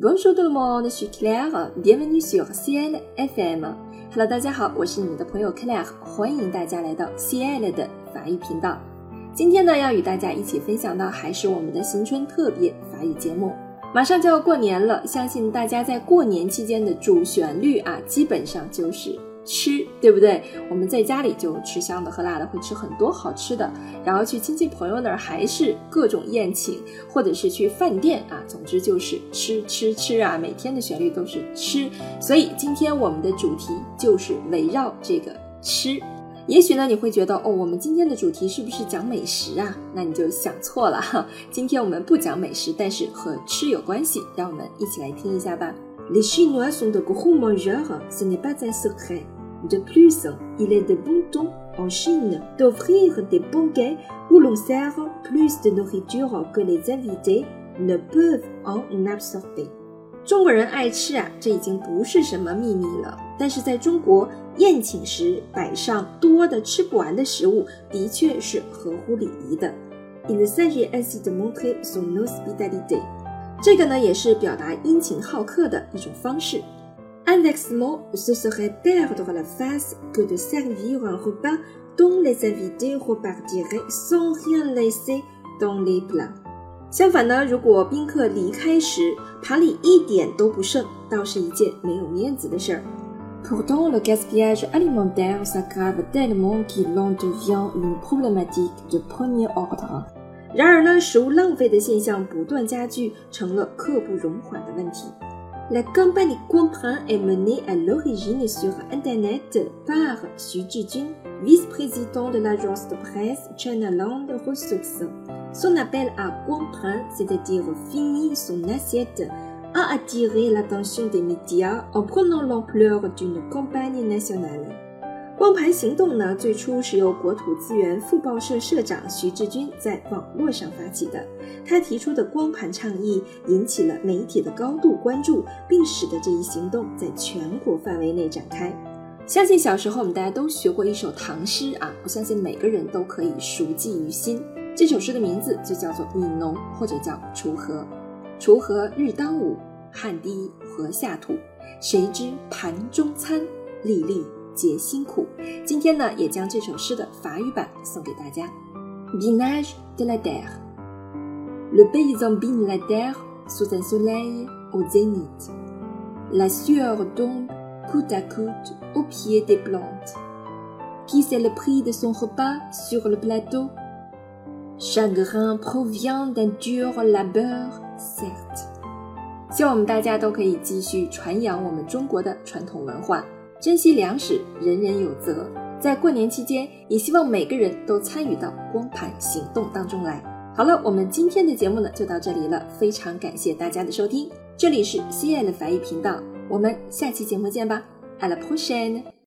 Bonjour tout le monde, je suis Claire. Bienvenue sur CL FM. Hello，大家好，我是你们的朋友 Claire，欢迎大家来到 CL 的法语频道。今天呢，要与大家一起分享的还是我们的新春特别法语节目。马上就要过年了，相信大家在过年期间的主旋律啊，基本上就是吃，对不对？我们在家里就吃香的喝辣的，会吃很多好吃的，然后去亲戚朋友那儿还是各种宴请，或者是去饭店啊，总之就是吃吃吃啊，每天的旋律都是吃。所以今天我们的主题就是围绕这个吃。也许呢，你会觉得哦，我们今天的主题是不是讲美食啊？那你就想错了哈。今天我们不讲美食，但是和吃有关系。让我们一起来听一下吧。Les Chinois sont de gros mangeurs, ce n'est pas un secret. De plus, il est de bon ton en Chine d'offrir des banquets où l'on sert plus de nourriture que les invités ne peuvent en absorber. 中国人爱吃啊，这已经不是什么秘密了。但是在中国宴请时摆上多的吃不完的食物，的确是合乎礼仪的。Il s'agit ainsi de montrer son hospitalité。 这个呢，也是表达殷勤好客的一种方式。Inversement, ce serait perdre la face que de servir un repas dont les invités repartiraient sans rien laisser dans les plats。相反呢，如果宾客离开时盘里一点都不剩，倒是一件没有面子的事儿。Pourtant, le gaspillage alimentaire s'aggrave tellement qu'il en devient une problématique de premier ordre。然而呢，食物浪费的现象不断加剧，成了刻不容缓的问题。La campagne Comprend est menée à l'origine sur Internet par Xu Zhijun, vice-président de l'agence de presse China Land Ressources. Son appel à Comprend, c'est-à-dire finir son assiette, a attiré l'attention des médias en prenant l'ampleur d'une campagne nationale. 光盘行动呢，最初是由国土资源副报社社长徐志军在网络上发起的。他提出的光盘倡议引起了媒体的高度关注，并使得这一行动在全国范围内展开。相信小时候我们大家都学过一首唐诗啊，我相信每个人都可以熟记于心。这首诗的名字就叫做《悯农》，或者叫《锄禾》。锄禾日当午，汗滴禾下土。谁知盘中餐，粒粒皆辛苦。今天呢，也将这首诗的法语版送给大家。Binage de la terre. Le paysan bine la terre sous un soleil au zénith. La sueur tombe côte à côte au pied des plantes. Qui sait le prix de son repas sur le plateau Chagrin provient d'un dur labeur, certes. 希望我们大家都可以继续传扬我们中国的传统文化，珍惜粮食，人人有责。在过年期间，也希望每个人都参与到光盘行动当中来。好了，我们今天的节目呢就到这里了，非常感谢大家的收听，这里是 C L 法语频道，我们下期节目见吧，À la prochaine。